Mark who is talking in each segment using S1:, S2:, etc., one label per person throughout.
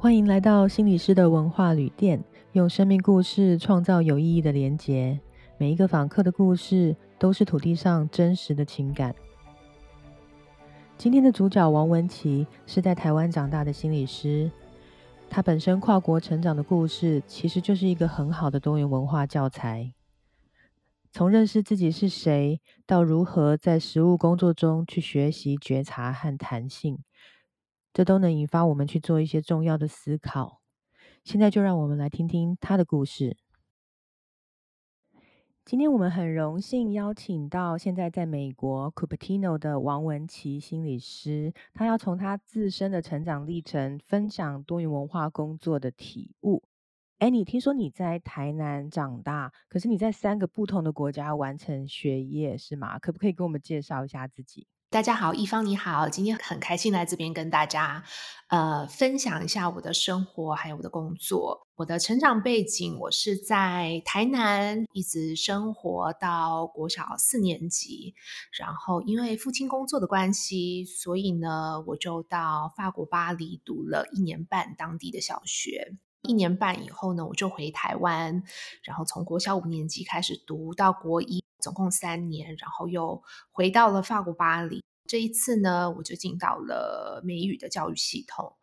S1: 欢迎来到心理师的文化旅店，用生命故事创造有意义的连结。每一个访客的故事都是土地上真实的情感。今天的主角王文琪是在台湾长大的心理师，他本身跨国成长的故事其实就是一个很好的多元文化教材。从认识自己是谁，到如何在实务工作中去学习觉察和弹性。这都能引发我们去做一些重要的思考。现在就让我们来听听他的故事。今天我们很荣幸邀请到现在在美国 Cupertino 的王文琪心理师，他要从他自身的成长历程分享多元文化工作的体悟。哎，你听说你在台南长大，可是你在三个不同的国家完成学业是吗？可不可以给我们介绍一下自己？
S2: 大家好，一方你好，今天很开心来这边跟大家呃分享一下我的生活还有我的工作。我的成长背景，我是在台南一直生活到国小四年级，然后因为父亲工作的关系，所以呢我就到法国巴黎读了一年半当地的小学。一年半以后呢，我就回台湾，然后从国小五年级开始读到国一。总共三年，然后又回到了法国巴黎。这一次呢，我就进到了美语的教育系统。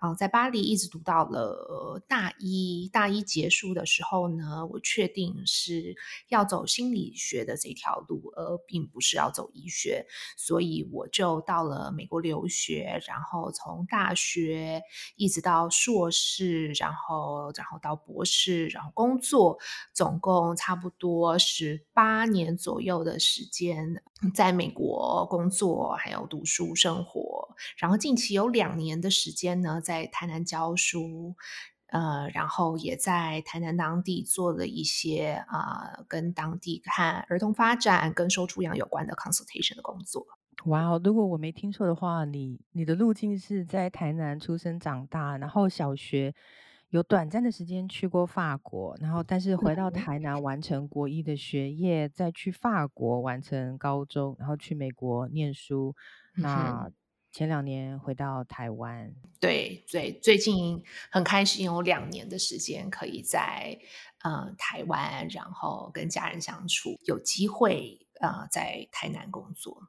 S2: 啊在巴黎一直读到了大一，大一结束的时候呢，我确定是要走心理学的这条路，而并不是要走医学，所以我就到了美国留学，然后从大学一直到硕士，然后然后到博士，然后工作，总共差不多十八年左右的时间，在美国工作，还有读书生活，然后近期有两年的时间呢。在台南教书，呃，然后也在台南当地做了一些啊，跟当地和儿童发展、跟收出养有关的 consultation 的工作。
S1: 哇哦！如果我没听错的话，你你的路径是在台南出生长大，然后小学有短暂的时间去过法国，然后但是回到台南完成国一的学业，再去法国完成高中，然后去美国念书。那前两年回到台湾，
S2: 对对，最近很开心有两年的时间可以在呃台湾，然后跟家人相处，有机会呃在台南工作。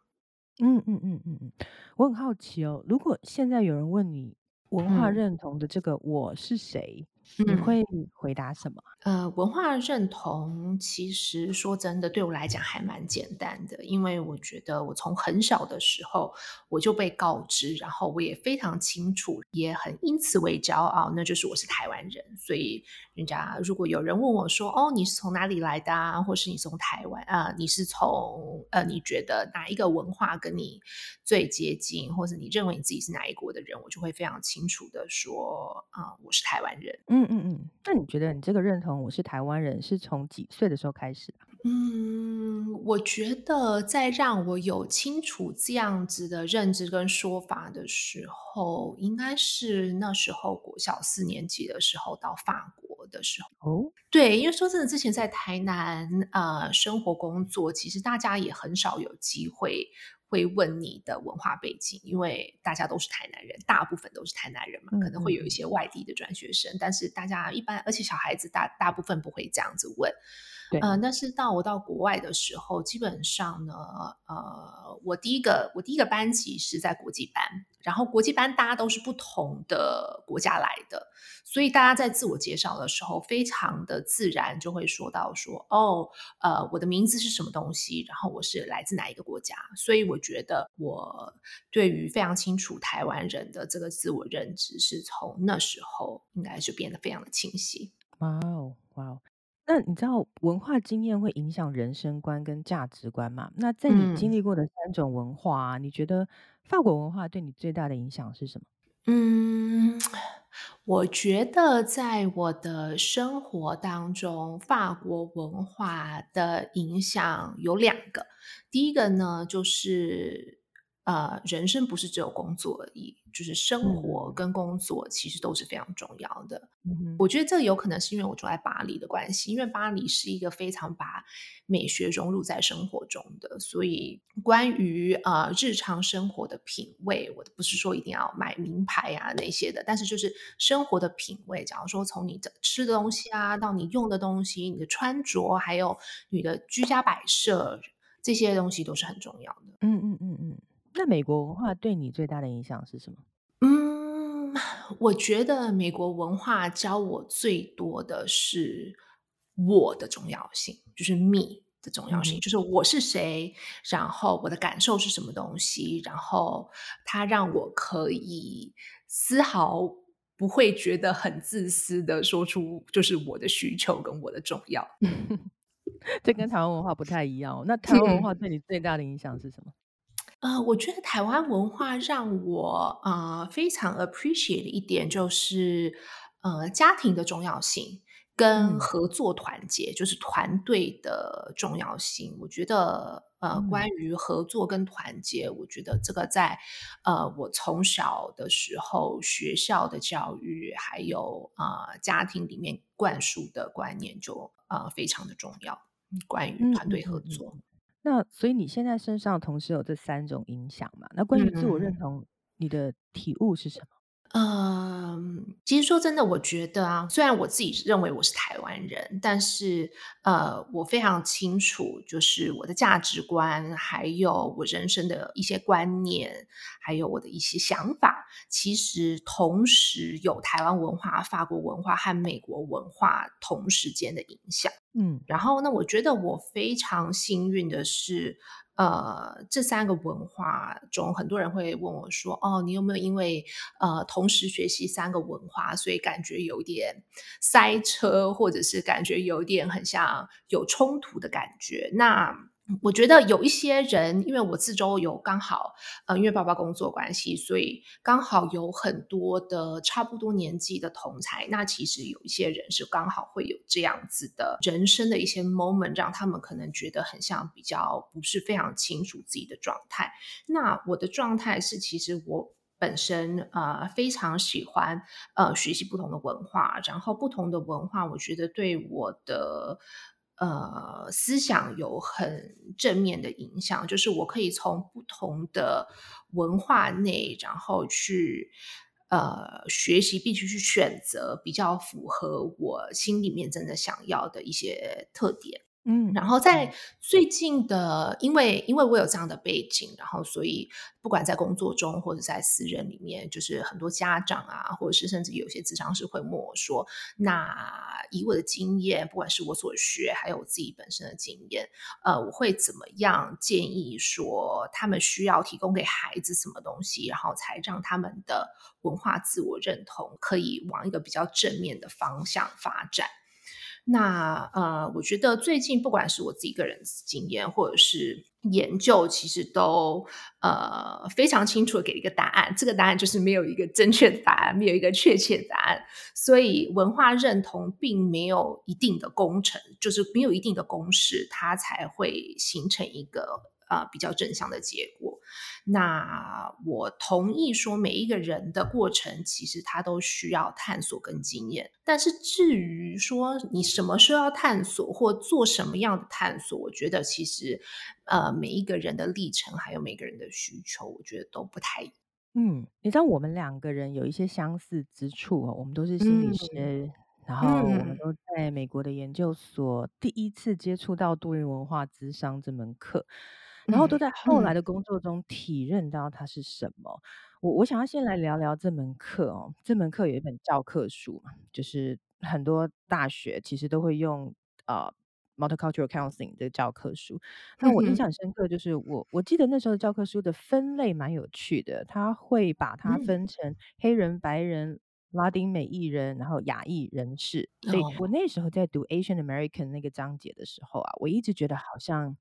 S1: 嗯嗯嗯嗯嗯，我很好奇哦，如果现在有人问你文化认同的这个我是谁？你会回答什么？
S2: 呃，文化认同其实说真的，对我来讲还蛮简单的，因为我觉得我从很小的时候我就被告知，然后我也非常清楚，也很因此为骄傲，那就是我是台湾人。所以人家如果有人问我说：“哦，你是从哪里来的？啊？或是你从台湾啊？你是从呃，你觉得哪一个文化跟你最接近，或者你认为你自己是哪一国的人？”我就会非常清楚的说：“啊，我是台湾人。”
S1: 嗯嗯嗯嗯，那你觉得你这个认同我是台湾人是从几岁的时候开始的？
S2: 嗯，我觉得在让我有清楚这样子的认知跟说法的时候，应该是那时候国小四年级的时候到法国的时候。哦，对，因为说真的，之前在台南呃生活工作，其实大家也很少有机会。会问你的文化背景，因为大家都是台南人，大部分都是台南人嘛，可能会有一些外地的转学生，但是大家一般，而且小孩子大大部分不会这样子问。呃，但是到我到国外的时候，基本上呢，呃，我第一个我第一个班级是在国际班，然后国际班大家都是不同的国家来的，所以大家在自我介绍的时候，非常的自然就会说到说，哦，呃，我的名字是什么东西，然后我是来自哪一个国家，所以我觉得我对于非常清楚台湾人的这个自我认知，是从那时候应该就变得非常的清晰。
S1: 哇哦，哇哦。那你知道文化经验会影响人生观跟价值观吗？那在你经历过的三种文化，你觉得法国文化对你最大的影响是什么？
S2: 嗯，我觉得在我的生活当中，法国文化的影响有两个。第一个呢，就是呃，人生不是只有工作而已。就是生活跟工作其实都是非常重要的。
S1: 嗯，
S2: 我觉得这有可能是因为我住在巴黎的关系，因为巴黎是一个非常把美学融入在生活中的，所以关于呃日常生活的品味，我不是说一定要买名牌啊那些的，但是就是生活的品味，假如说从你的吃的东西啊，到你用的东西，你的穿着，还有你的居家摆设，这些东西都是很重要的。
S1: 嗯嗯嗯嗯。那美国文化对你最大的影响是什么？
S2: 嗯，我觉得美国文化教我最多的是我的重要性，就是 me 的重要性，
S1: 嗯，
S2: 就是我是谁，然后我的感受是什么东西，然后它让我可以丝毫不会觉得很自私的说出就是我的需求跟我的重要。
S1: 这跟台湾文化不太一样哦。那台湾文化对你最大的影响是什么？
S2: 呃，我觉得台湾文化让我呃非常 appreciate 的一点就是，呃，家庭的重要性跟
S1: 嗯
S2: 合作团结，就是团队的重要性。我觉得，呃，关
S1: 嗯
S2: 于合作跟团结，我觉得这个在呃我从小的时候学校的教育，还有呃家庭里面灌输的观念就呃非常的重要。嗯关于
S1: 嗯
S2: 团队合
S1: 嗯嗯嗯。
S2: 作，
S1: 那所以你现在身上同时有这三种影响嘛？那关于自我认
S2: 嗯。
S1: 同，你的体悟是什么？
S2: 嗯，其实说真的，我觉得啊，虽然我自己认为我是台湾人，但是呃，我非常清楚，就是我的价值观，还有我人生的一些观念，还有我的一些想法，其实同时有台湾文化、法国文化和美国文化同时间的影响。
S1: 嗯
S2: 然后呢，我觉得我非常幸运的是，呃，这三个文化中，很多人会问我说：“哦，你有没有因为呃同时学习三个文化，所以感觉有点塞车，或者是感觉有点很像有冲突的感觉？”那我觉得有一些人，因为我四周有刚好呃，因为爸爸工作关系，所以刚好有很多的差不多年纪的同才。那其实有一些人是刚好会有这样子的人生的一些 moment，让他们可能觉得很像比较不是非常清楚自己的状态。那我的状态是，其实我。本身呃非常喜欢呃学习不同的文化，然后不同的文化，我觉得对我的呃，思想有很正面的影响，就是我可以从不同的文化内，然后去呃学习，并且去选择比较符合我心里面真的想要的一些特点。
S1: 嗯
S2: 然后在
S1: 嗯
S2: 最近的，因为因为我有这样的背景，然后所以不管在工作中或者在私人里面，就是很多家长啊，或者是甚至有些咨商师会问我说：“那以我的经验，不管是我所学，还有我自己本身的经验，呃，我会怎么样建议说他们需要提供给孩子什么东西，然后才让他们的文化自我认同可以往一个比较正面的方向发展？”那呃，我觉得最近不管是我自己个人经验，或者是研究，其实都呃非常清楚的给一个答案。这个答案就是没有一个正确答案，没有一个确切答案。所以文化认同并没有一定的工程，就是没有一定的公式，它才会形成一个呃比较正向的结果。那我同意说，每一个人的过程其实他都需要探索跟经验。但是至于说你什么时候要探索，或做什么样的探索，我觉得其实呃每一个人的历程，还有每个人的需求，我觉得都不太一
S1: 嗯，你知道我们两个人有一些相似之处哦，我们都是心理
S2: 嗯
S1: 师，然后我们
S2: 嗯
S1: 都在美国的研究所第一次接触到多元文化咨商这门课，然后都
S2: 嗯
S1: 在后来
S2: 嗯
S1: 的工作中体认到它是什么。我我想要先来聊聊这门课哦，这门课有一本教科书嘛，就是很多大学其实都会用呃 multicultural counseling 的教科书。那我印象深刻，就是我我记得那时候的教科书的分类蛮有趣的，它会把它
S2: 嗯
S1: 分成黑人、白人、拉丁美裔人，然后亚裔人士。所以我
S2: 哦
S1: 那时候在读 Asian American 那个章节的时候啊，我一直觉得好像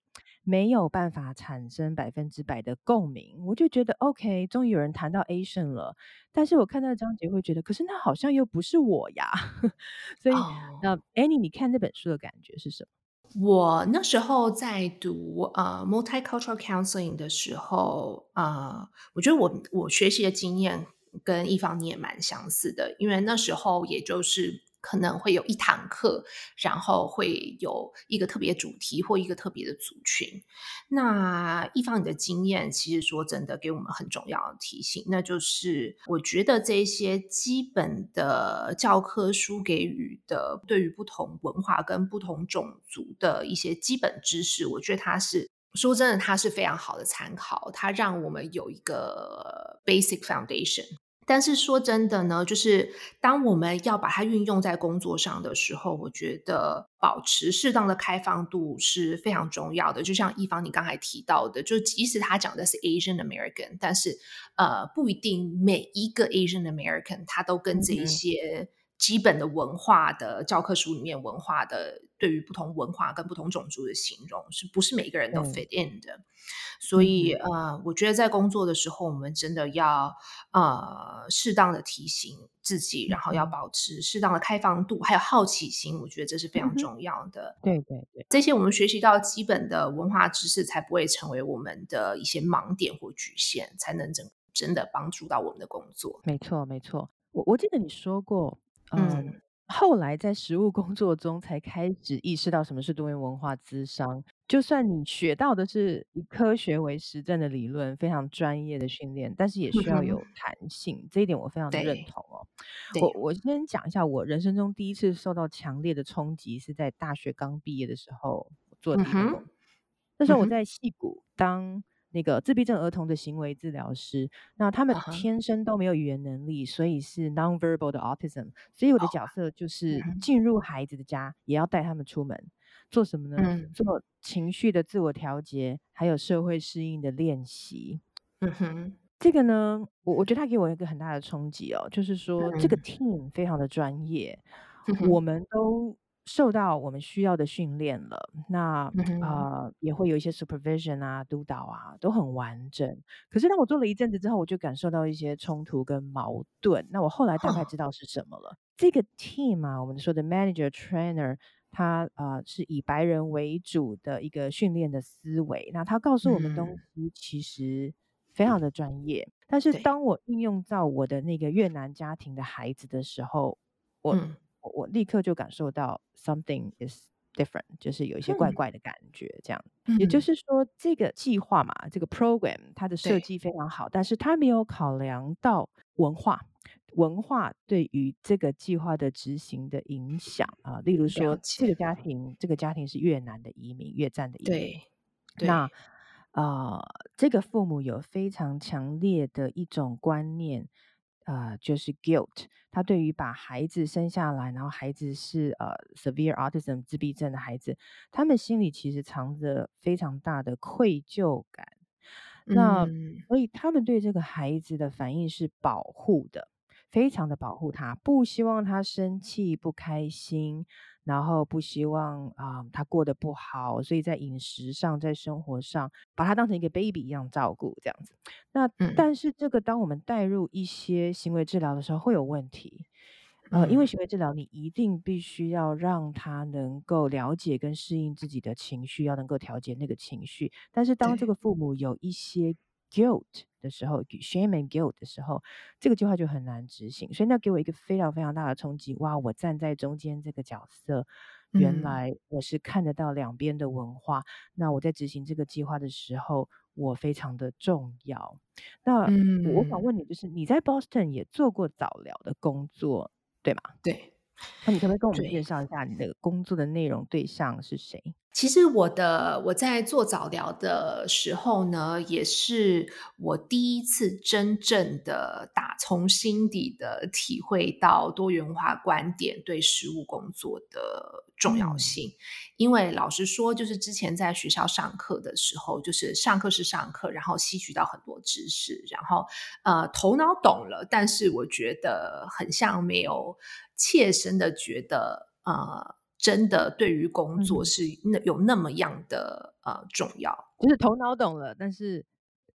S1: 没有办法产生百分之百的共鸣，我就觉得 OK，终于有人谈到 Asian 了，但是我看那个章节会觉得，可是那好像又不是我呀。所以
S2: 哦。
S1: 那 Annie，你看这本书的感觉是什么？
S2: 我那时候在读呃 multicultural counseling 的时候，呃，我觉得我我学习的经验跟一方你也蛮相似的，因为那时候也就是可能会有一堂课，然后会有一个特别主题或一个特别的族群。那一方你的经验，其实说真的，给我们很重要的提醒，那就是我觉得这些基本的教科书给予的对于不同文化跟不同种族的一些基本知识，我觉得它是。说真的，它是非常好的参考，它让我们有一个 basic foundation。但是说真的呢，就是当我们要把它运用在工作上的时候，我觉得保持适当的开放度是非常重要的。就像一方你刚才提到的，就即使他讲的是 Asian American，但是呃，不一定每一个 Asian American 他都跟这一些。基本的文化的教科书里面，文化的对于不同文化跟不同种族的形容，是不是每个人都 fit in 的？所以，呃，我觉得在工作的时候，我们真的要呃适当的提醒自己，然后要保持适当的开放度，还有好奇心。我觉得这是非常重要的。
S1: 对对对，
S2: 这些我们学习到基本的文化知识，才不会成为我们的一些盲点或局限，才能真真的帮助到我们的工作。
S1: 没错，没错。我我记得你说过。嗯，后来在实务工作中才开始意识到什么是多元文化咨商。就算你学到的是以科学为实证的理论，非常专业的训练，但是也需要有弹性。这一点我非常的认同哦。我我先讲一下，我人生中第一次受到强烈的冲击是在大学刚毕业的时候做的一份工。那时候我在戏谷当。那个自闭症儿童的行为治疗师，那他们天生都没有语言能力，所以是 nonverbal 的 autism。所以我的角色就是进入孩子的家，也要带他们出门，做什么呢？做情绪的自我调节，还有社会适应的练习。嗯哼，这个呢，我我觉得他给我一个很大的冲击哦，就是说这个 team 非常的专业，我们都。受到我们需要的训练了，那呃也会有一些 supervision 啊、督导啊，都很完整。可是当我做了一阵子之后，我就感受到一些冲突跟矛盾。那我后来大概知道是什么了。这个 team 啊，我们说的 manager trainer，他呃是以白人为主的一个训练的思维。那他告诉我们东西其实非常的专业，但是当我应用到我的那个越南家庭的孩子的时候，我。我立刻就感受到 something is different，就是有一些怪怪的感觉。这样，也就是说，这个计划嘛，这个 program 它的设计非常好，但是它没有考量到文化，文化对于这个计划的执行的影响啊。例如说，这个家庭，这个家庭是越南的移民，越战的移民。
S2: 对，
S1: 那啊，这个父母有非常强烈的一种观念。呃，就是 guilt，他对于把孩子生下来，然后孩子是呃 severe autism 自闭症的孩子，他们心里其实藏着非常大的愧疚感。那所以他们对这个孩子的反应是保护的，非常的保护他，不希望他生气不开心。然后不希望啊他过得不好，所以在饮食上，在生活上，把他当成一个 baby 一样照顾，这样子。那但是这个，当我们带入一些行为治疗的时候，会有问题。呃，因为行为治疗，你一定必须要让他能够了解跟适应自己的情绪，要能够调节那个情绪。但是当这个父母有一些 guilt 的时候，shame and guilt 的时候，这个计划就很难执行。所以那给我一个非常非常大的冲击。哇，我站在中间这个角色，原来我是看得到两边的文化。那我在执行这个计划的时候，我非常的重要。那我想问你，就是你在 Boston 也做过早疗的工作，对吗？
S2: 对。
S1: 那你可不可以跟我们介绍一下你的工作的内容对象是谁？
S2: 其实我的我在做早疗的时候呢，也是我第一次真正的打从心底的体会到多元化观点对实务工作的重要性。因为老实说，就是之前在学校上课的时候，就是上课是上课，然后吸取到很多知识，然后呃头脑懂了，但是我觉得很像没有切身的觉得呃。真的对于工作是那有那么样的呃重要，
S1: 就是头脑懂了，但是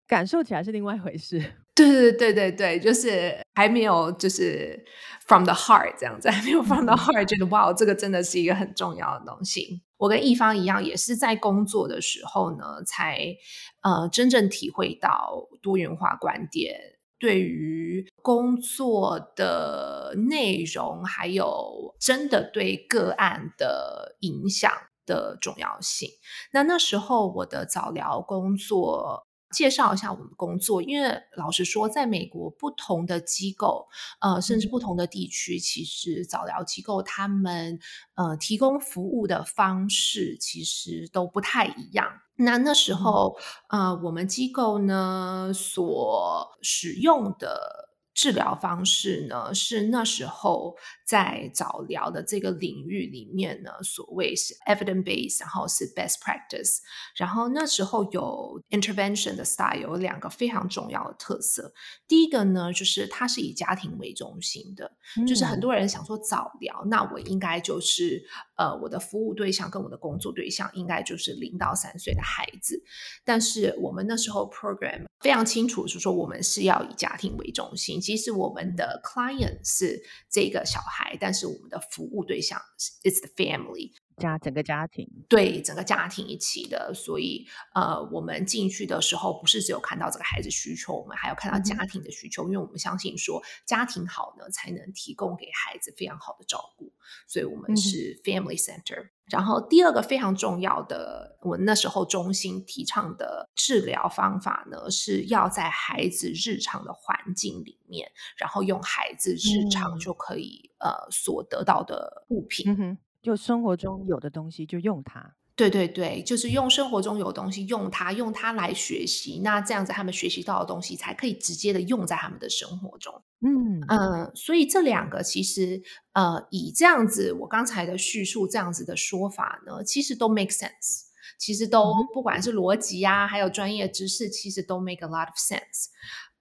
S1: 感受起来是另外一回事。
S2: 对对对对对，就是还没有就是 from the heart 这样子，还没有 from the heart 觉得哇，这个真的是一个很重要的东西。我跟一方一样，也是在工作的时候呢，才呃真正体会到多元化观点对于工作的内容，还有真的对个案的影响的重要性。那那时候我的早疗工作。介绍一下我们工作，因为老实说，在美国不同的机构，呃，甚至不同的地区，其实早疗机构他们呃提供服务的方式其实都不太一样。那那时候，呃，我们机构呢所使用的。治疗方式呢，是那时候在早疗的这个领域里面呢，所谓是 evidence base，然后是 best practice。然后那时候有 intervention 的 style 有两个非常重要的特色。第一个呢，就是它是以家庭为中心的，就是很多人想说早疗，那我应该就是呃，我的服务对象跟我的工作对象应该就是零到三岁的孩子。但是我们那时候 program 非常清楚，是说我们是要以家庭为中心。即使我们的 client 是这个小孩，但是我们的服务对象 is the family
S1: 家整个家庭，
S2: 对整个家庭一起的。所以呃，我们进去的时候不是只有看到这个孩子需求，我们还要看到家庭的需求，因为我们相信说家庭好呢，才能提供给孩子非常好的照顾。所以我们是 family center。然后第二个非常重要的，我那时候中心提倡的治疗方法呢，是要在孩子日常的环境里面，然后用孩子日常就可以呃所得到的物品，
S1: 就生活中有的东西就用它。
S2: 对对对，就是用生活中有东西用它，用它来学习。那这样子，他们学习到的东西才可以直接的用在他们的生活中。嗯嗯，所以这两个其实呃，以这样子我刚才的叙述这样子的说法呢，其实都 make sense。其实都不管是逻辑啊，还有专业知识，其实都 make a lot of sense。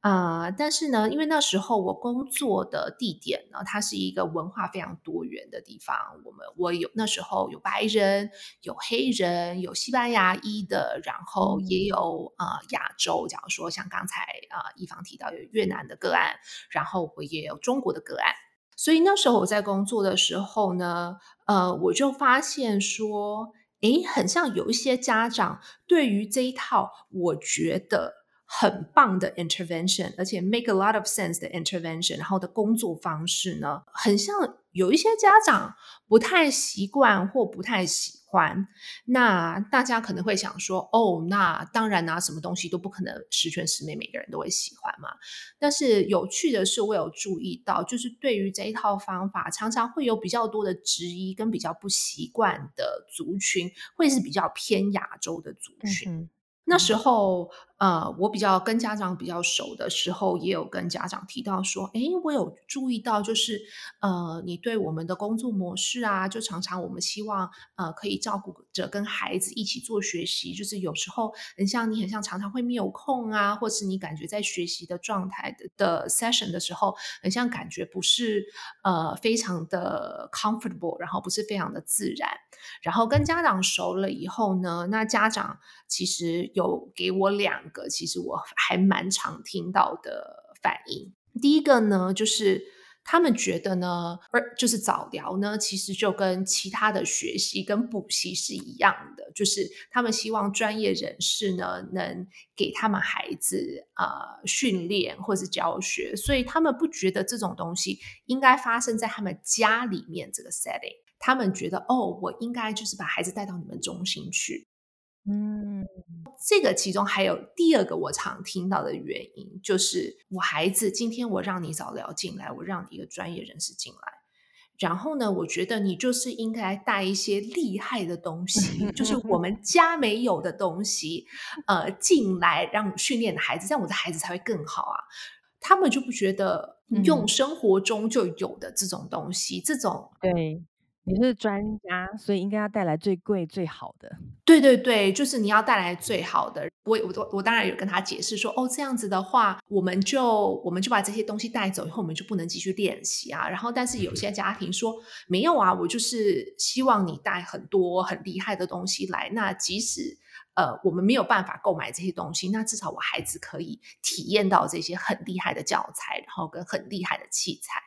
S2: 呃，但是呢，因为那时候我工作的地点呢，它是一个文化非常多元的地方。我们我有那时候有白人，有黑人，有西班牙裔的，然后也有呃亚洲，假如说像刚才啊一方提到有越南的个案，然后我也有中国的个案。所以那时候我在工作的时候呢，呃，我就发现说，诶，很像有一些家长对于这一套，我觉得。很棒的 intervention，而且 make a lot of sense 的 intervention，然后的工作方式呢，很像有一些家长不太习惯或不太喜欢。那大家可能会想说，哦，那当然啊，什么东西都不可能十全十美，每个人都会喜欢嘛。但是有趣的是，我有注意到，就是对于这一套方法，常常会有比较多的质疑跟比较不习惯的族群，会是比较偏亚洲的族群。那时候，呃，我比较跟家长比较熟的时候，也有跟家长提到说，哎，我有注意到，就是，呃，你对我们的工作模式啊，就常常我们希望，呃，可以照顾着跟孩子一起做学习，就是有时候很像你很像常常会没有空啊，或是你感觉在学习的状态的的 session 的时候，很像感觉不是呃非常的 comfortable，然后不是非常的自然。然后跟家长熟了以后呢，那家长其实有给我两个，其实我还蛮常听到的反应。第一个呢，就是他们觉得呢，而就是早疗呢，其实就跟其他的学习跟补习是一样的，就是他们希望专业人士呢能给他们孩子呃训练或是教学，所以他们不觉得这种东西应该发生在他们家里面这个 setting。他们觉得哦，我应该就是把孩子带到你们中心去。嗯，这个其中还有第二个我常听到的原因，就是我孩子今天我让你早疗进来，我让你一个专业人士进来，然后呢，我觉得你就是应该带一些厉害的东西，就是我们家没有的东西，呃，进来让训练的孩子，这样我的孩子才会更好啊。他们就不觉得用生活中就有的这种东西，这种
S1: 对。你是专家，所以应该要带来最贵最好的。
S2: 对对对，就是你要带来最好的。我我我当然有跟他解释说，哦，这样子的话，我们就我们就把这些东西带走以后，我们就不能继续练习啊。然后，但是有些家庭说，没有啊，我就是希望你带很多很厉害的东西来。那即使呃我们没有办法购买这些东西，那至少我孩子可以体验到这些很厉害的教材，然后跟很厉害的器材。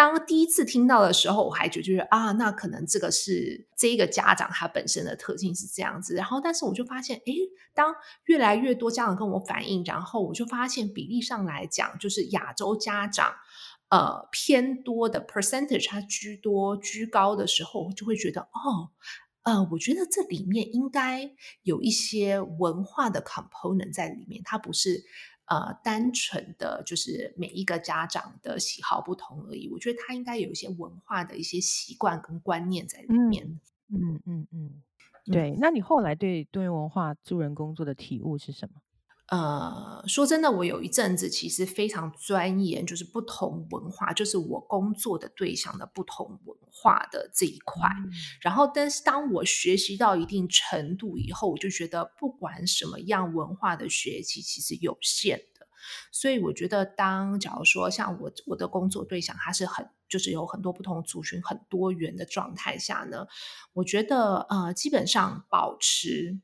S2: 当第一次听到的时候，我还觉得啊，那可能这个是这一个家长他本身的特性是这样子。然后，但是我就发现，诶，当越来越多家长跟我反映，然后我就发现比例上来讲，就是亚洲家长呃偏多的 percentage，它居多居高的时候，我就会觉得哦。呃，我觉得这里面应该有一些文化的 component 在里面，它不是呃单纯的就是每一个家长的喜好不同而已。我觉得他应该有一些文化的一些习惯跟观念在里面。
S1: 嗯嗯嗯，对。那你后来对多元文化助人工作的体悟是什么？
S2: 呃，说真的，我有一阵子其实非常钻研，就是不同文化，就是我工作的对象的不同文化的这一块。然后，但是当我学习到一定程度以后，我就觉得不管什么样文化的学习，其实有限的。所以，我觉得当假如说像我我的工作对象，他是很就是有很多不同族群、很多元的状态下呢，我觉得呃，基本上保持。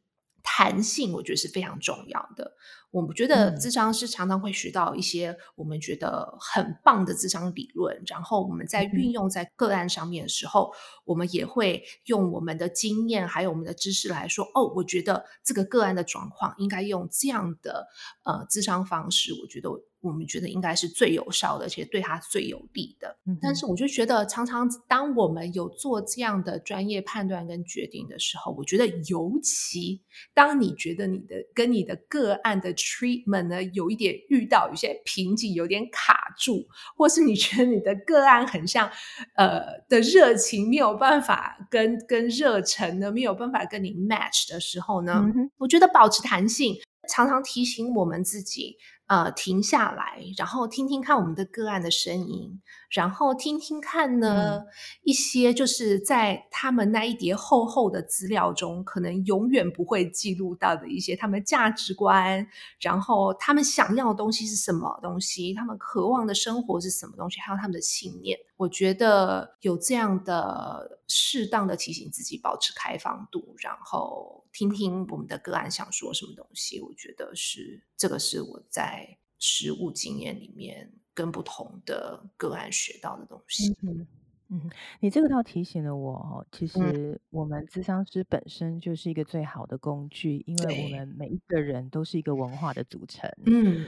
S2: 弹性，我觉得是非常重要的。我们觉得智商是常常会学到一些我们觉得很棒的智商理论，然后我们在运用在个案上面的时候，我们也会用我们的经验还有我们的知识来说，哦，我觉得这个个案的状况应该用这样的呃智商方式，我觉得。我们觉得应该是最有效的，而且对他最有利的。但是我就觉得，常常当我们有做这样的专业判断跟决定的时候，我觉得尤其当你觉得你的跟你的个案的 treatment 呢有一点遇到有些瓶颈，有点卡住，或是你觉得你的个案很像呃的热情没有办法跟跟热忱呢没有办法跟你 match 的时候呢，我觉得保持弹性，常常提醒我们自己。呃，停下来，然后听听看我们的个案的声音，然后听听看呢一些就是在他们那一叠厚厚的资料中，可能永远不会记录到的一些他们价值观，然后他们想要的东西是什么东西，他们渴望的生活是什么东西，还有他们的信念。我觉得有这样的适当的提醒自己，保持开放度，然后。听听我们的个案想说什么东西，我觉得是这个是我在实务经验里面跟不同的个案学到的东西。
S1: 嗯嗯，你这个倒提醒了我哦，其实我们咨商师本身就是一个最好的工具，因为我们每一个人都是一个文化的组成。嗯，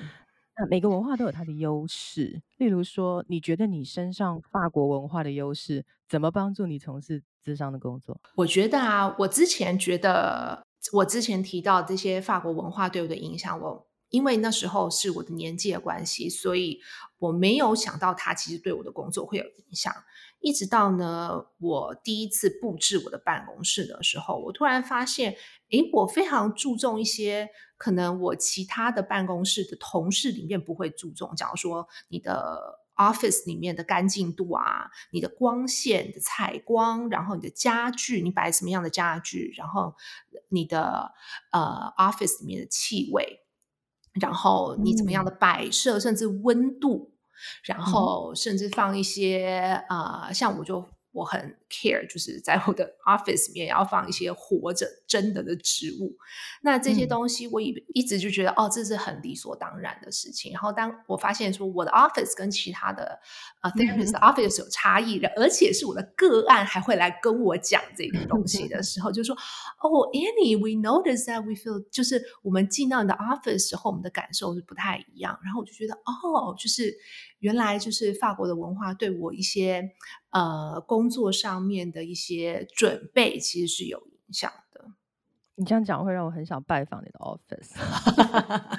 S1: 那每个文化都有它的优势，例如说，你觉得你身上法国文化的优势怎么帮助你从事？智商的工作，
S2: 我觉得啊，我之前觉得，我之前提到这些法国文化对我的影响，我因为那时候是我的年纪的关系，所以我没有想到它其实对我的工作会有影响。一直到呢，我第一次布置我的办公室的时候，我突然发现，诶，我非常注重一些可能我其他的办公室的同事里面不会注重，假如说你的。office 里面的干净度啊，你的光线的采光，然后你的家具，你摆什么样的家具，然后你的呃 office 里面的气味，然后你怎么样的摆设，甚至温度，然后甚至放一些啊，像我就。我很 care，就是在我的 office 里面要放一些活着真的的植物。那这些东西，我一一直就觉得哦，这是很理所当然的事情。然后当我发现说我的 office 跟其他的啊 therapist office 有差异的，而且是我的个案还会来跟我讲这个东西的时候，就说哦，Annie，we notice that we feel，就是我们进到你的 office 时候，我们的感受是不太一样。然后我就觉得哦，就是。原来就是法国的文化对我一些呃工作上面的一些准备，其实是有影响的。
S1: 你这样讲会让我很想拜访你的 office。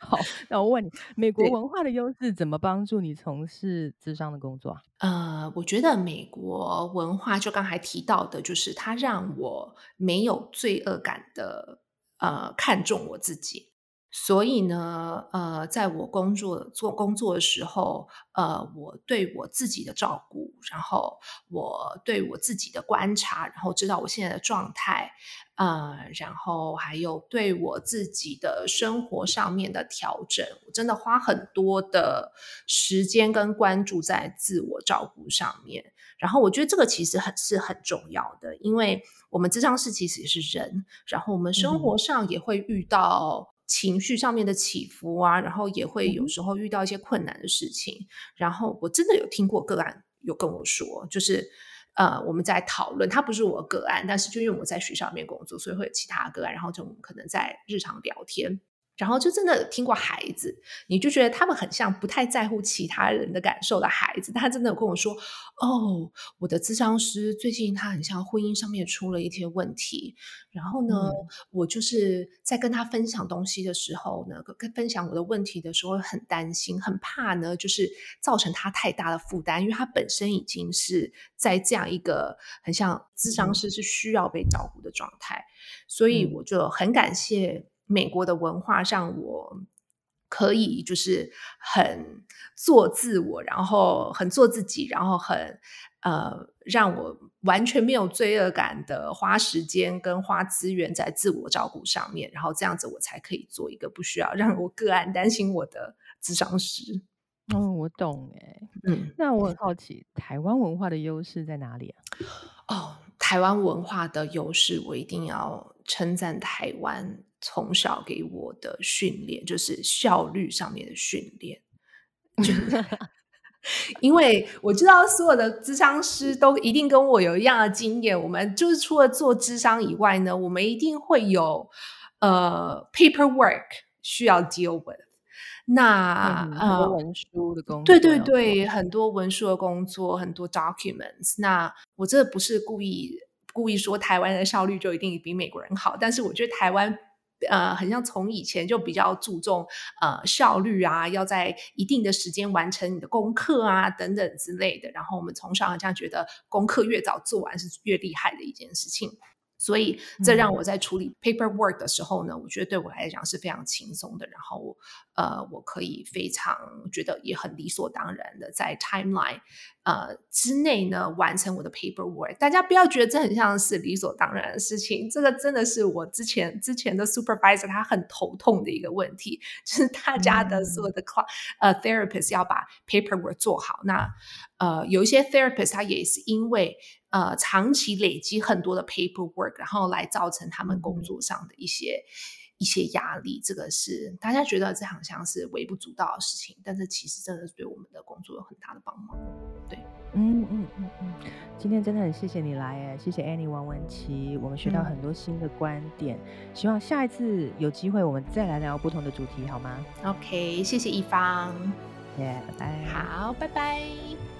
S1: 好，那我问你，美国文化的优势怎么帮助你从事智商的工作？
S2: 呃，我觉得美国文化就刚才提到的，就是它让我没有罪恶感的呃看重我自己。所以呢，呃，在我工作做工作的时候，呃，我对我自己的照顾，然后我对我自己的观察，然后知道我现在的状态，呃，然后还有对我自己的生活上面的调整，我真的花很多的时间跟关注在自我照顾上面。然后我觉得这个其实很是很重要的，因为我们智商是其实也是人，然后我们生活上也会遇到。情绪上面的起伏啊，然后也会有时候遇到一些困难的事情。然后我真的有听过个案有跟我说，就是呃，我们在讨论，他不是我个案，但是就因为我在学校里面工作，所以会有其他个案，然后就我们可能在日常聊天。然后就真的听过孩子，你就觉得他们很像不太在乎其他人的感受的孩子。他真的有跟我说：“哦，我的咨商师最近他很像婚姻上面出了一些问题。然后呢，我就是在跟他分享东西的时候呢，跟分享我的问题的时候，很担心，很怕呢，就是造成他太大的负担，因为他本身已经是在这样一个很像咨商师是需要被照顾的状态，所以我就很感谢。”美国的文化让我可以就是很做自我，然后很做自己，然后很呃让我完全没有罪恶感的花时间跟花资源在自我照顾上面，然后这样子我才可以做一个不需要让我个案担心我的智商师。
S1: 哦，我懂哎，嗯，那我很好奇，台湾文化的优势在哪里啊？
S2: 哦，台湾文化的优势，我一定要称赞台湾。从小给我的训练就是效率上面的训练，因为我知道所有的智商师都一定跟我有一样的经验。我们就是除了做智商以外呢，我们一定会有呃 paperwork 需要 deal with。那
S1: 很多文书的工作，
S2: 对对对，很多文书的工作，很多 documents。那我这不是故意故意说台湾的效率就一定比美国人好，但是我觉得台湾。呃，很像从以前就比较注重呃效率啊，要在一定的时间完成你的功课啊等等之类的。然后我们从小好像觉得功课越早做完是越厉害的一件事情。所以，这让我在处理 paperwork 的时候呢，我觉得对我来讲是非常轻松的。然后，呃，我可以非常觉得也很理所当然的在 timeline 呃之内呢完成我的 paperwork。大家不要觉得这很像是理所当然的事情，这个真的是我之前之前的 supervisor 他很头痛的一个问题，就是大家的所有的 cl 呃 therapist 要把 paperwork 做好。那呃，有一些 therapist 他也是因为呃长期累积很多的 paperwork，然后来造成他们工作上的一些一些压力。这个是大家觉得这好像是微不足道的事情，但是其实真的是对我们的工作有很大的帮忙。对，
S1: 嗯嗯嗯嗯，今天真的很谢谢你来哎，谢谢 Annie 王文琪，我们学到很多新的观点。希望下一次有机会我们再来聊不同的主题，好吗
S2: ？OK，谢谢一方。
S1: 耶，拜拜。
S2: 好，拜拜。